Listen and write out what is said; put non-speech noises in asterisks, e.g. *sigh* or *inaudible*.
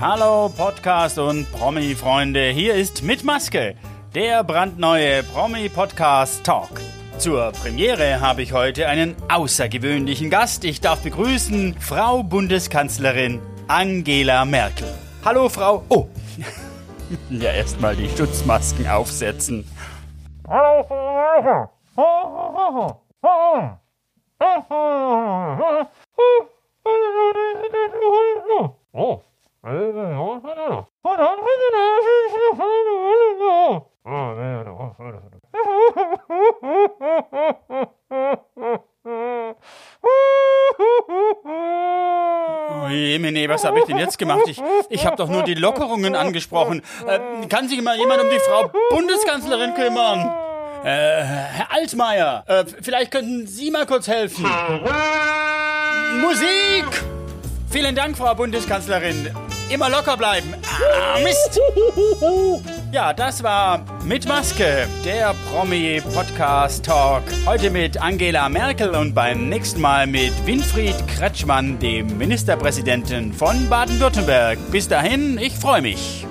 Hallo Podcast und Promi-Freunde, hier ist Mit Maske, der brandneue Promi-Podcast Talk. Zur Premiere habe ich heute einen außergewöhnlichen Gast. Ich darf begrüßen Frau Bundeskanzlerin Angela Merkel. Hallo Frau. Oh. *laughs* ja, erstmal die Schutzmasken aufsetzen. Hallo. Oh. Oh Jemine, was habe ich denn jetzt gemacht? Ich, ich habe doch nur die Lockerungen angesprochen. Äh, kann sich mal jemand um die Frau Bundeskanzlerin kümmern? Äh, Herr Altmaier, äh, vielleicht könnten Sie mal kurz helfen. Musik! Vielen Dank, Frau Bundeskanzlerin. Immer locker bleiben. Ah, Mist! *laughs* Ja, das war Mit Maske, der Promi-Podcast-Talk. Heute mit Angela Merkel und beim nächsten Mal mit Winfried Kretschmann, dem Ministerpräsidenten von Baden-Württemberg. Bis dahin, ich freue mich.